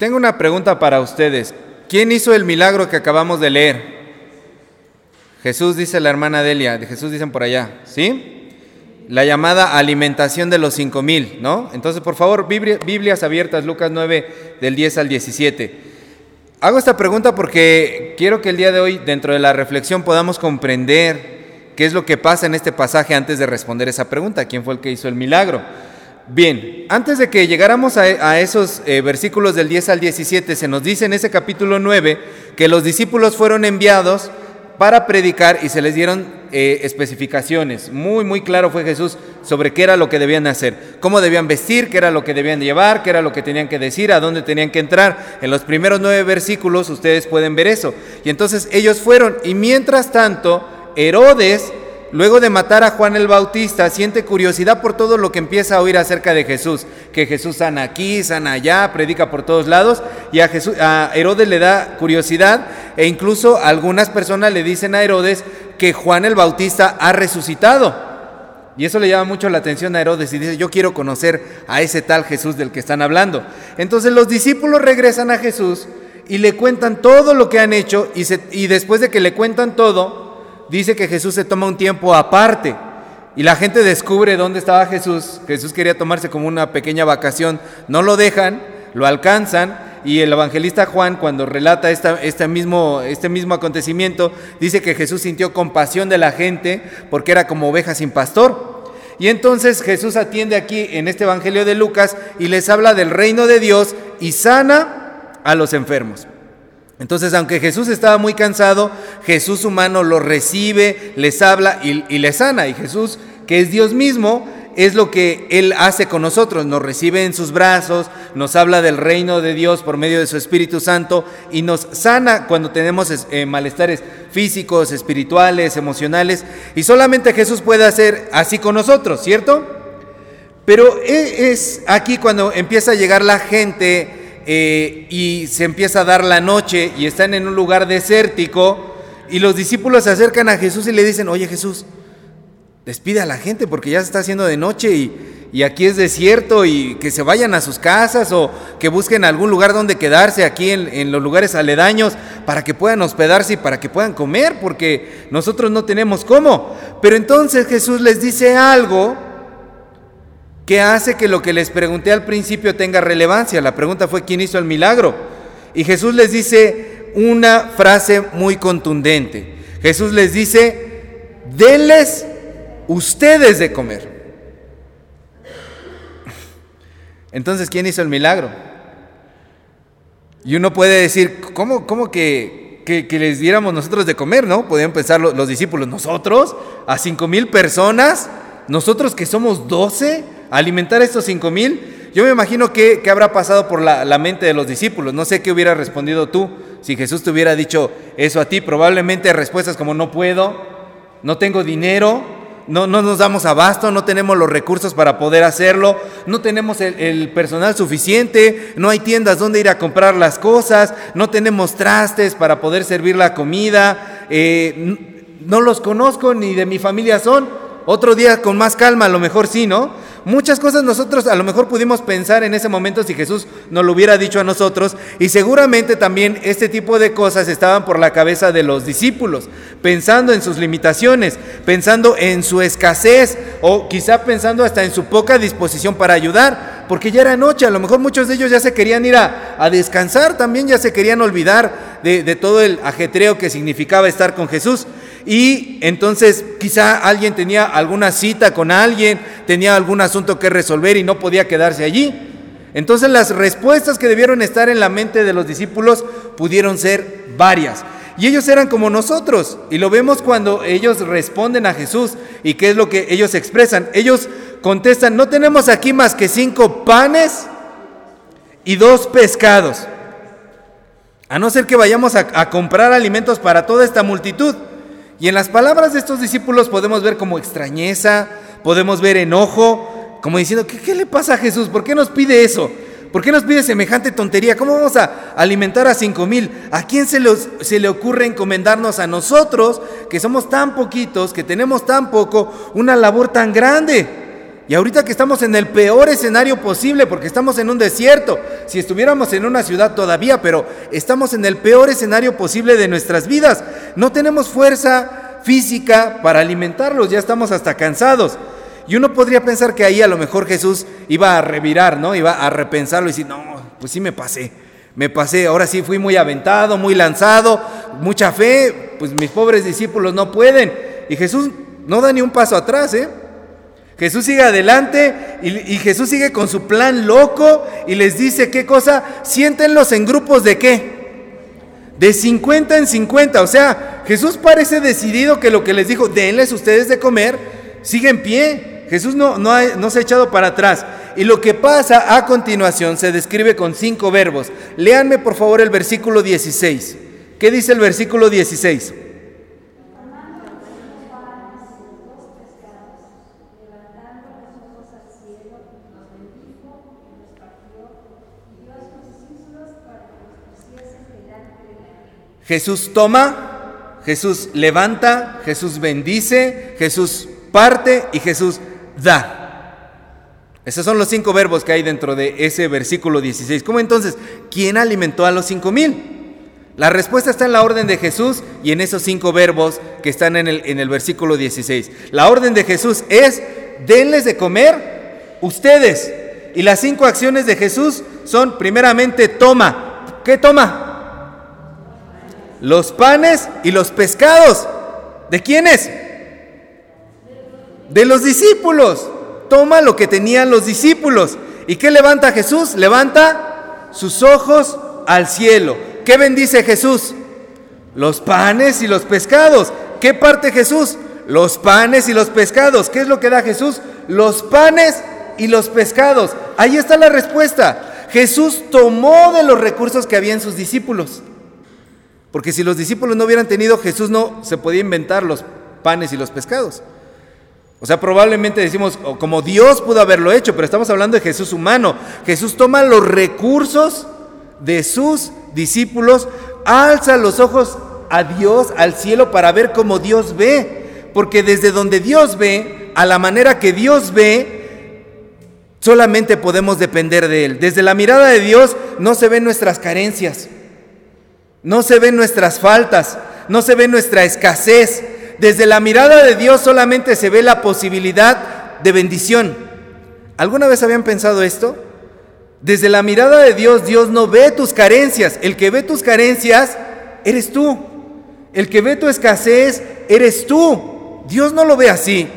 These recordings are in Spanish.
Tengo una pregunta para ustedes. ¿Quién hizo el milagro que acabamos de leer? Jesús dice la hermana Delia, de Jesús dicen por allá, ¿sí? La llamada alimentación de los cinco mil, ¿no? Entonces, por favor, Biblias abiertas, Lucas 9, del 10 al 17. Hago esta pregunta porque quiero que el día de hoy, dentro de la reflexión, podamos comprender qué es lo que pasa en este pasaje antes de responder esa pregunta, quién fue el que hizo el milagro. Bien, antes de que llegáramos a, esos eh, versículos del 10 al 17, se nos dice en ese capítulo 9 que los discípulos fueron enviados para predicar y se les dieron eh, especificaciones. Muy, muy claro fue Jesús sobre qué era lo que debían hacer, cómo debían vestir, qué era lo que debían llevar, qué era lo que tenían que decir, a dónde tenían que entrar. En los primeros nueve versículos ustedes pueden ver eso. Y entonces ellos fueron, y mientras tanto, Herodes luego de matar a Juan el Bautista, siente curiosidad por todo lo que empieza a oír acerca de Jesús, que Jesús sana aquí, sana allá, predica por todos lados, y a, Herodes le da curiosidad, e incluso algunas personas le dicen a Herodes que Juan el Bautista ha resucitado. Y eso le llama mucho la atención a Herodes y dice, yo quiero conocer a ese tal Jesús del que están hablando. Entonces los discípulos regresan a Jesús y le cuentan todo lo que han hecho y después de que le cuentan todo, dice que Jesús se toma un tiempo aparte y la gente descubre dónde estaba Jesús. Jesús quería tomarse como una pequeña vacación. No lo dejan, lo alcanzan y el evangelista Juan cuando relata este, mismo, este mismo acontecimiento dice que Jesús sintió compasión de la gente porque era como oveja sin pastor. Y entonces Jesús atiende aquí en este Evangelio de Lucas y les habla del reino de Dios y sana a los enfermos. Entonces, aunque Jesús estaba muy cansado, Jesús humano lo recibe, les habla y, y les sana. Y Jesús, que es Dios mismo, es lo que Él hace con nosotros. Nos recibe en sus brazos, nos habla del reino de Dios por medio de su Espíritu Santo y nos sana cuando tenemos eh, malestares físicos, espirituales, emocionales. Y solamente Jesús puede hacer así con nosotros, ¿cierto? Pero e, es aquí cuando empieza a llegar la gente eh, y se empieza a dar la noche y están en un lugar desértico y los discípulos se acercan a Jesús y le dicen, oye Jesús, despide a la gente porque ya se está haciendo de noche y, aquí es desierto y que se vayan a sus casas o que busquen algún lugar donde quedarse aquí en, en los lugares aledaños para que puedan hospedarse y para que puedan comer porque nosotros no tenemos cómo. Pero entonces Jesús les dice algo ¿Qué hace que lo que les pregunté al principio tenga relevancia. La pregunta fue quién hizo el milagro. Y Jesús les dice una frase muy contundente. Jesús les dice, denles ustedes de comer. Entonces, ¿quién hizo el milagro? Y uno puede decir, ¿cómo, cómo que, que, les diéramos nosotros de comer, no? Podrían pensar los, los discípulos, nosotros, a cinco mil personas, nosotros que somos doce alimentar estos cinco mil, yo me imagino que, habrá pasado por la, mente de los discípulos. No sé qué hubiera respondido tú si Jesús te hubiera dicho eso a ti. Probablemente respuestas como no puedo, no tengo dinero, no, no nos damos abasto, no tenemos los recursos para poder hacerlo, no tenemos el, personal suficiente, no hay tiendas donde ir a comprar las cosas, no tenemos trastes para poder servir la comida, eh, no los conozco ni de mi familia son. Otro día con más calma, a lo mejor sí, ¿no? Muchas cosas nosotros a lo mejor pudimos pensar en ese momento si Jesús nos lo hubiera dicho a nosotros y seguramente también este tipo de cosas estaban por la cabeza de los discípulos, pensando en sus limitaciones, pensando en su escasez o quizá pensando hasta en su poca disposición para ayudar, porque ya era noche, a lo mejor muchos de ellos ya se querían ir a, descansar, también ya se querían olvidar de todo el ajetreo que significaba estar con Jesús. Y entonces quizá alguien tenía alguna cita con alguien, tenía algún asunto que resolver y no podía quedarse allí. Entonces las respuestas que debieron estar en la mente de los discípulos pudieron ser varias. Y ellos eran como nosotros. Y lo vemos cuando ellos responden a Jesús. ¿Y qué es lo que ellos expresan? Ellos contestan, no tenemos aquí más que cinco panes y dos pescados. A no ser que vayamos a, a comprar alimentos para toda esta multitud. Y en las palabras de estos discípulos podemos ver como extrañeza, podemos ver enojo, como diciendo, ¿qué, le pasa a Jesús? ¿Por qué nos pide eso? ¿Por qué nos pide semejante tontería? ¿Cómo vamos a alimentar a cinco mil? ¿A quién se, se, le ocurre encomendarnos a nosotros, que somos tan poquitos, que tenemos tan poco, una labor tan grande? Y ahorita que estamos en el peor escenario posible, porque estamos en un desierto, si estuviéramos en una ciudad todavía, pero estamos en el peor escenario posible de nuestras vidas. No tenemos fuerza física para alimentarlos, ya estamos hasta cansados. Y uno podría pensar que ahí a lo mejor Jesús iba a revirar, ¿no? Iba a repensarlo y decir, no, pues sí me pasé, me pasé, ahora sí fui muy aventado, muy lanzado, mucha fe, pues mis pobres discípulos no pueden. Y Jesús no da ni un paso atrás, ¿eh? Jesús sigue adelante y, Jesús sigue con su plan loco y les dice, ¿qué cosa? Siéntenlos en grupos de qué? De 50 en 50. O sea, Jesús parece decidido que lo que les dijo, denles ustedes de comer, sigue en pie. Jesús no, no, no se ha echado para atrás. Y lo que pasa a continuación se describe con cinco verbos. Léanme por favor el versículo 16. ¿Qué dice el versículo 16? Jesús toma, Jesús levanta, Jesús bendice, Jesús parte y Jesús da. Esos son los cinco verbos que hay dentro de ese versículo 16. ¿Cómo entonces? ¿Quién alimentó a los cinco mil? La respuesta está en la orden de Jesús y en esos cinco verbos que están en el, en el versículo 16. La orden de Jesús es, denles de comer ustedes. Y las cinco acciones de Jesús son, primeramente, toma. ¿Qué toma? Los panes y los pescados. ¿De quiénes? De los discípulos. Toma lo que tenían los discípulos. ¿Y qué levanta Jesús? Levanta sus ojos al cielo. ¿Qué bendice Jesús? Los panes y los pescados. ¿Qué parte Jesús? Los panes y los pescados. ¿Qué es lo que da Jesús? Los panes y los pescados. Ahí está la respuesta. Jesús tomó de los recursos que había en sus discípulos. Porque si los discípulos no hubieran tenido, Jesús no se podía inventar los panes y los pescados. O sea, probablemente decimos, como Dios pudo haberlo hecho, pero estamos hablando de Jesús humano. Jesús toma los recursos de sus discípulos, alza los ojos a Dios, al cielo, para ver cómo Dios ve. Porque desde donde Dios ve, a la manera que Dios ve, solamente podemos depender de Él. Desde la mirada de Dios no se ven nuestras carencias. No se ven nuestras faltas, no se ve nuestra escasez. Desde la mirada de Dios solamente se ve la posibilidad de bendición. ¿Alguna vez habían pensado esto? Desde la mirada de Dios, Dios no ve tus carencias. El que ve tus carencias, eres tú. El que ve tu escasez, eres tú. Dios no lo ve así.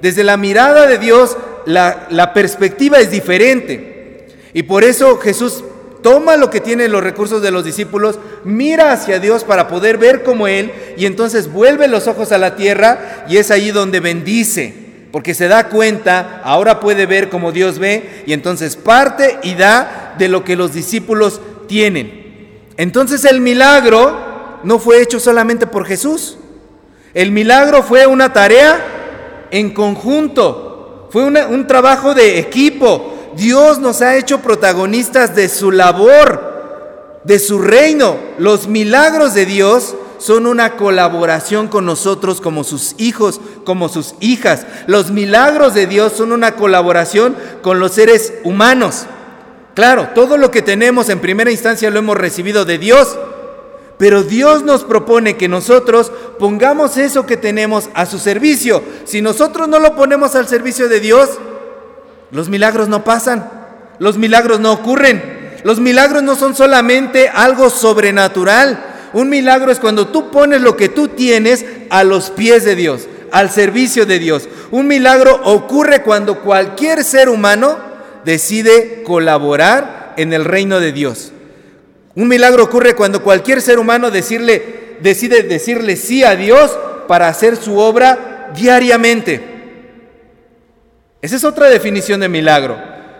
Desde la mirada de Dios, la, la perspectiva es diferente. Y por eso Jesús toma lo que tiene los recursos de los discípulos, mira hacia Dios para poder ver como Él y entonces vuelve los ojos a la tierra y es ahí donde bendice, porque se da cuenta, ahora puede ver como Dios ve y entonces parte y da de lo que los discípulos tienen. Entonces el milagro no fue hecho solamente por Jesús, el milagro fue una tarea en conjunto, fue un trabajo de equipo, Dios nos ha hecho protagonistas de su labor, de su reino. Los milagros de Dios son una colaboración con nosotros como sus hijos, como sus hijas. Los milagros de Dios son una colaboración con los seres humanos. Claro, todo lo que tenemos en primera instancia lo hemos recibido de Dios, pero Dios nos propone que nosotros pongamos eso que tenemos a su servicio. Si nosotros no lo ponemos al servicio de Dios, los milagros no pasan, los milagros no ocurren, los milagros no son solamente algo sobrenatural. Un milagro es cuando tú pones lo que tú tienes a los pies de Dios, al servicio de Dios. Un milagro ocurre cuando cualquier ser humano decide colaborar en el reino de Dios. Un milagro ocurre cuando cualquier ser humano decirle, decide decirle sí a Dios para hacer su obra diariamente. Esa es otra definición de milagro.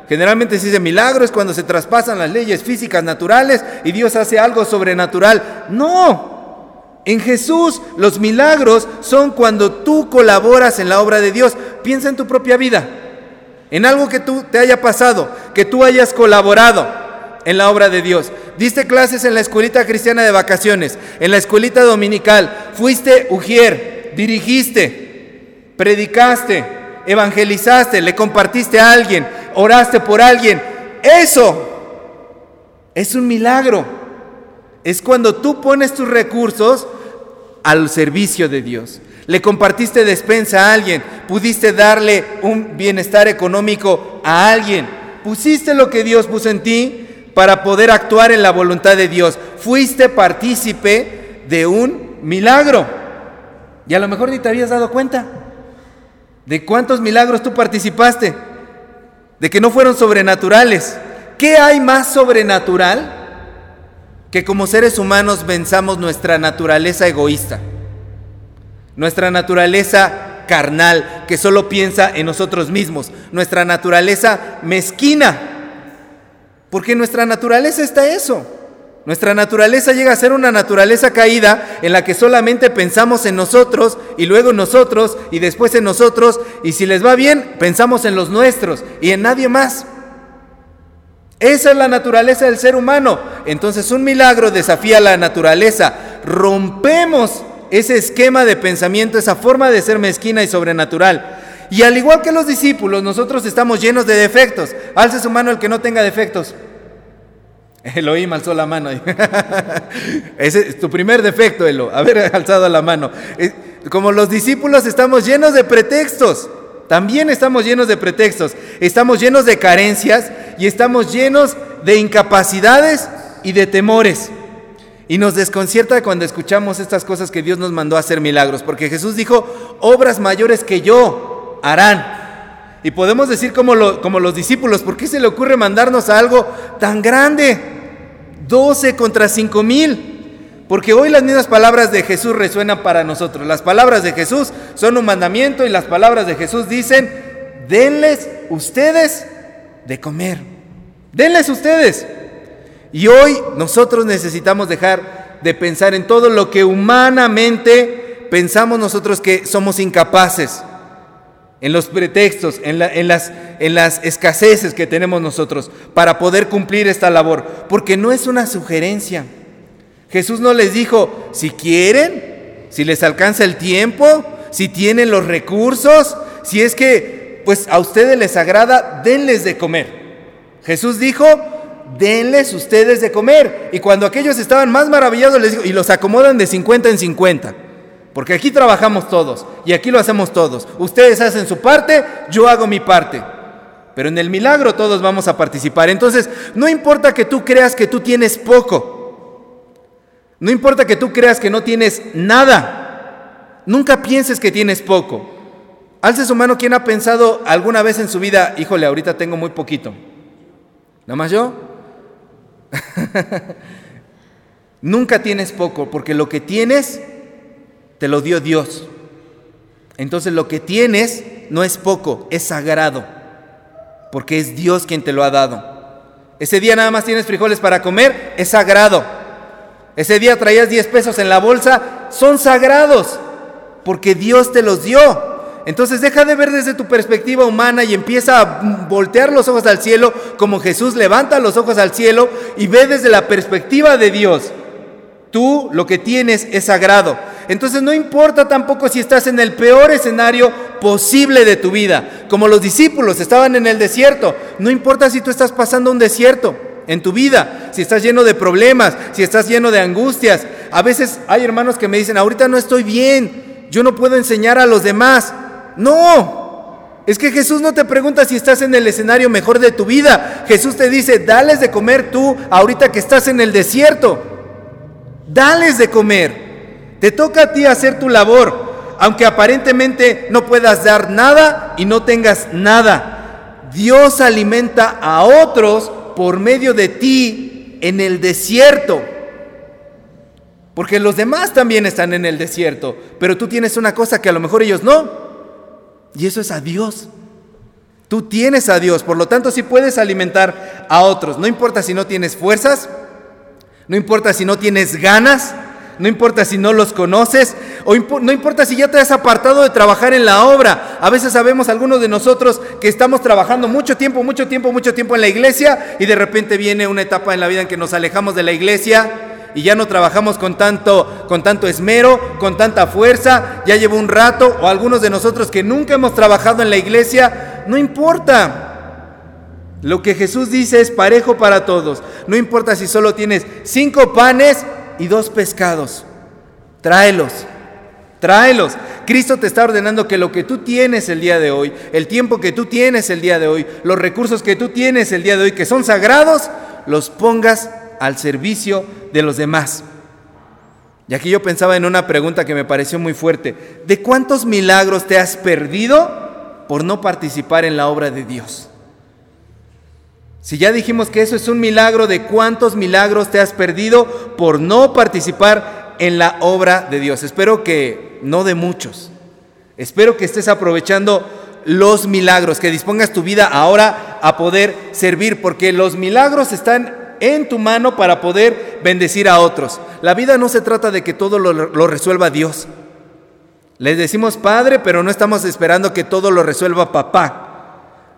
Generalmente se dice milagro es cuando se traspasan las leyes físicas naturales y Dios hace algo sobrenatural. No, en Jesús los milagros son cuando tú colaboras en la obra de Dios. Piensa en tu propia vida, en algo que tú te haya pasado, que tú hayas colaborado en la obra de Dios. Diste clases en la escuelita cristiana de vacaciones, en la escuelita dominical, fuiste ujier, dirigiste, predicaste, evangelizaste, le compartiste a alguien, oraste por alguien. Eso es un milagro. Es cuando tú pones tus recursos al servicio de Dios. Le compartiste despensa a alguien, pudiste darle un bienestar económico a alguien, pusiste lo que Dios puso en ti para poder actuar en la voluntad de Dios. Fuiste partícipe de un milagro. Y a lo mejor ni te habías dado cuenta de cuántos milagros tú participaste, de que no fueron sobrenaturales. ¿Qué hay más sobrenatural que como seres humanos venzamos nuestra naturaleza egoísta? Nuestra naturaleza carnal que solo piensa en nosotros mismos, nuestra naturaleza mezquina, porque nuestra naturaleza está eso. Nuestra naturaleza llega a ser una naturaleza caída en la que solamente pensamos en nosotros y luego en nosotros y después en nosotros y si les va bien pensamos en los nuestros y en nadie más. Esa es la naturaleza del ser humano. Entonces un milagro desafía la naturaleza. Rompemos ese esquema de pensamiento, esa forma de ser mezquina y sobrenatural. Y al igual que los discípulos, nosotros estamos llenos de defectos. Alce su mano el que no tenga defectos. Elohim alzó la mano. Ese es tu primer defecto, Elo, haber alzado la mano. Como los discípulos estamos llenos de pretextos. También estamos llenos de pretextos. Estamos llenos de carencias y estamos llenos de incapacidades y de temores. Y nos desconcierta cuando escuchamos estas cosas que Dios nos mandó a hacer milagros, porque Jesús dijo, obras mayores que yo harán. Y podemos decir como, como los discípulos, ¿por qué se le ocurre mandarnos a algo tan grande? 12 contra 5 mil. Porque hoy las mismas palabras de Jesús resuenan para nosotros. Las palabras de Jesús son un mandamiento y las palabras de Jesús dicen, denles ustedes de comer. Denles ustedes. Y hoy nosotros necesitamos dejar de pensar en todo lo que humanamente pensamos nosotros que somos incapaces, en los pretextos, en, las, en las escaseces que tenemos nosotros para poder cumplir esta labor, porque no es una sugerencia. Jesús no les dijo, si quieren, si les alcanza el tiempo, si tienen los recursos, si es que pues a ustedes les agrada, denles de comer. Jesús dijo, denles ustedes de comer. Y cuando aquellos estaban más maravillados, les dijo, y los acomodan de 50 en 50. Porque aquí trabajamos todos y aquí lo hacemos todos. Ustedes hacen su parte, yo hago mi parte. Pero en el milagro todos vamos a participar. Entonces, no importa que tú creas que tú tienes poco. No importa que tú creas que no tienes nada. Nunca pienses que tienes poco. Alce su mano quien ha pensado alguna vez en su vida, híjole, ahorita tengo muy poquito. ¿Nada más yo? Nunca tienes poco, porque lo que tienes te lo dio Dios. Entonces lo que tienes no es poco, es sagrado, porque es Dios quien te lo ha dado. Ese día nada más tienes frijoles para comer, es sagrado. Ese día traías 10 pesos en la bolsa, son sagrados, porque Dios te los dio. Entonces deja de ver desde tu perspectiva humana y empieza a voltear los ojos al cielo como Jesús levanta los ojos al cielo y ve desde la perspectiva de Dios. Tú lo que tienes es sagrado. Entonces no importa tampoco si estás en el peor escenario posible de tu vida, como los discípulos estaban en el desierto. No importa si tú estás pasando un desierto en tu vida, si estás lleno de problemas, si estás lleno de angustias. A veces hay hermanos que me dicen, ahorita no estoy bien, yo no puedo enseñar a los demás. No, es que Jesús no te pregunta si estás en el escenario mejor de tu vida. Jesús te dice, dales de comer tú ahorita que estás en el desierto. Dales de comer. Te toca a ti hacer tu labor, aunque aparentemente no puedas dar nada y no tengas nada. Dios alimenta a otros por medio de ti en el desierto. Porque los demás también están en el desierto, pero tú tienes una cosa que a lo mejor ellos no. Y eso es a Dios. Tú tienes a Dios, por lo tanto si puedes alimentar a otros. No importa si no tienes fuerzas, no importa si no tienes ganas, no importa si no los conoces, o no importa si ya te has apartado de trabajar en la obra. A veces sabemos algunos de nosotros que estamos trabajando mucho tiempo, mucho tiempo, mucho tiempo en la iglesia y de repente viene una etapa en la vida en que nos alejamos de la iglesia y ya no trabajamos con tanto, con tanto esmero, con tanta fuerza, ya llevo un rato, o algunos de nosotros que nunca hemos trabajado en la iglesia, no importa. Lo que Jesús dice es parejo para todos. No importa si solo tienes cinco panes y dos pescados. Tráelos, tráelos. Cristo te está ordenando que lo que tú tienes el día de hoy, el tiempo que tú tienes el día de hoy, los recursos que tú tienes el día de hoy, que son sagrados, los pongas al servicio de los demás. Y aquí yo pensaba en una pregunta que me pareció muy fuerte. ¿De cuántos milagros te has perdido por no participar en la obra de Dios? Si ya dijimos que eso es un milagro, ¿de cuántos milagros te has perdido por no participar en la obra de Dios? Espero que no de muchos. Espero que estés aprovechando los milagros, que dispongas tu vida ahora a poder servir, porque los milagros están en tu mano para poder bendecir a otros. La vida no se trata de que todo lo, lo resuelva Dios. Les decimos Padre, pero no estamos esperando que todo lo resuelva papá.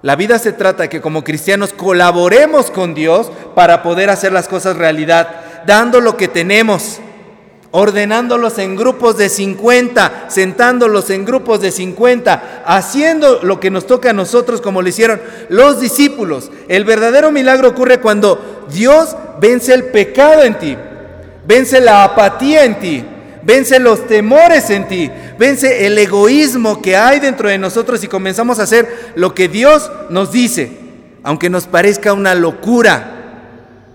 La vida se trata de que como cristianos colaboremos con Dios para poder hacer las cosas realidad, dando lo que tenemos, ordenándolos en grupos de 50, sentándolos en grupos de 50, haciendo lo que nos toca a nosotros como lo hicieron los discípulos. El verdadero milagro ocurre cuando Dios vence el pecado en ti, vence la apatía en ti, vence los temores en ti, vence el egoísmo que hay dentro de nosotros y comenzamos a hacer lo que Dios nos dice, aunque nos parezca una locura,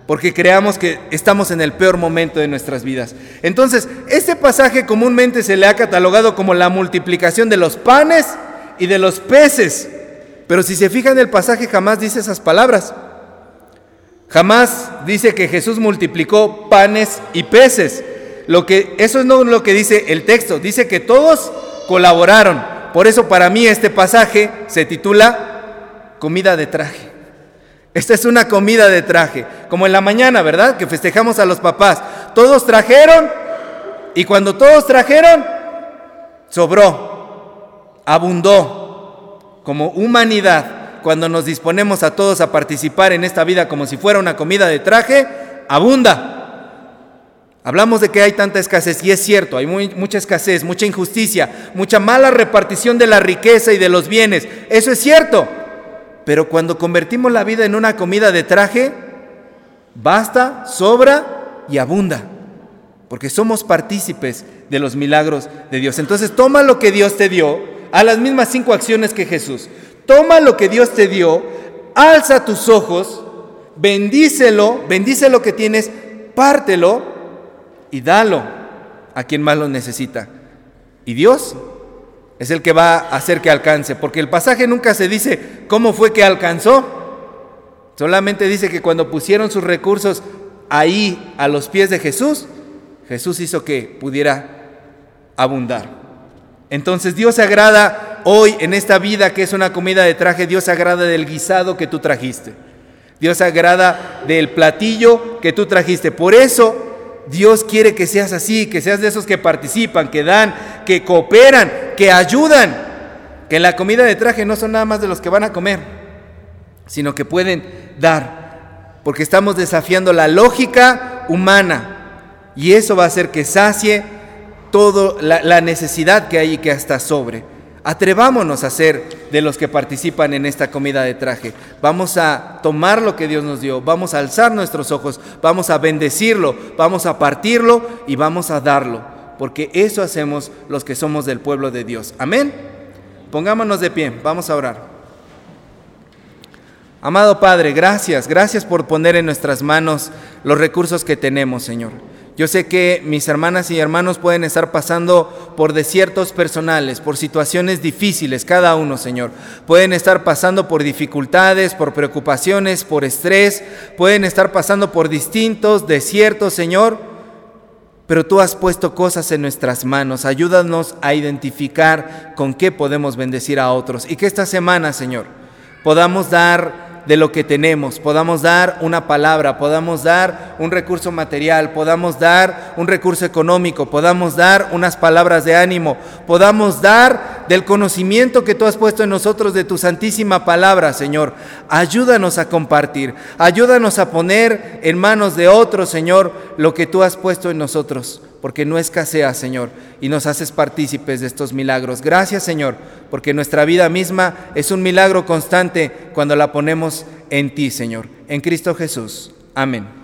porque creamos que estamos en el peor momento de nuestras vidas. Entonces, este pasaje comúnmente se le ha catalogado como la multiplicación de los panes y de los peces, pero si se fijan el pasaje jamás dice esas palabras. Jamás dice que Jesús multiplicó panes y peces. Lo que, eso es no lo que dice el texto, dice que todos colaboraron. Por eso para mí este pasaje se titula comida de traje. Esta es una comida de traje, como en la mañana, ¿verdad? Que festejamos a los papás. Todos trajeron y cuando todos trajeron, sobró, abundó. Como humanidad, cuando nos disponemos a todos a participar en esta vida como si fuera una comida de traje, abunda. Hablamos de que hay tanta escasez y es cierto, hay mucha escasez, mucha injusticia, mucha mala repartición de la riqueza y de los bienes. Eso es cierto. Pero cuando convertimos la vida en una comida de traje, basta, sobra y abunda. Porque somos partícipes de los milagros de Dios. Entonces toma lo que Dios te dio, a las mismas cinco acciones que Jesús. Toma lo que Dios te dio, alza tus ojos, bendícelo, bendice lo que tienes, pártelo y dalo a quien más lo necesita. Y Dios es el que va a hacer que alcance, porque el pasaje nunca se dice cómo fue que alcanzó, solamente dice que cuando pusieron sus recursos ahí a los pies de Jesús, Jesús hizo que pudiera abundar. Entonces Dios se agrada hoy en esta vida que es una comida de traje, Dios se agrada del guisado que tú trajiste. Dios se agrada del platillo que tú trajiste. Por eso Dios quiere que seas así, que seas de esos que participan, que dan, que cooperan, que ayudan. Que en la comida de traje no son nada más de los que van a comer, sino que pueden dar. Porque estamos desafiando la lógica humana. Y eso va a hacer que sacie toda la, la necesidad que hay y que hasta sobre. Atrevámonos a ser de los que participan en esta comida de traje. Vamos a tomar lo que Dios nos dio, vamos a alzar nuestros ojos, vamos a bendecirlo, vamos a partirlo y vamos a darlo, porque eso hacemos los que somos del pueblo de Dios. Amén. Pongámonos de pie, vamos a orar. Amado Padre, gracias, gracias por poner en nuestras manos los recursos que tenemos, Señor. Yo sé que mis hermanas y hermanos pueden estar pasando por desiertos personales, por situaciones difíciles, cada uno, Señor. Pueden estar pasando por dificultades, por preocupaciones, por estrés, pueden estar pasando por distintos desiertos, Señor. Pero tú has puesto cosas en nuestras manos. Ayúdanos a identificar con qué podemos bendecir a otros. Y que esta semana, Señor, podamos dar de lo que tenemos, podamos dar una palabra, podamos dar un recurso material, podamos dar un recurso económico, podamos dar unas palabras de ánimo, podamos dar del conocimiento que tú has puesto en nosotros de tu santísima palabra, Señor. Ayúdanos a compartir, ayúdanos a poner en manos de otros, Señor, lo que tú has puesto en nosotros porque no escasea, Señor, y nos haces partícipes de estos milagros. Gracias, Señor, porque nuestra vida misma es un milagro constante cuando la ponemos en ti, Señor, en Cristo Jesús. Amén.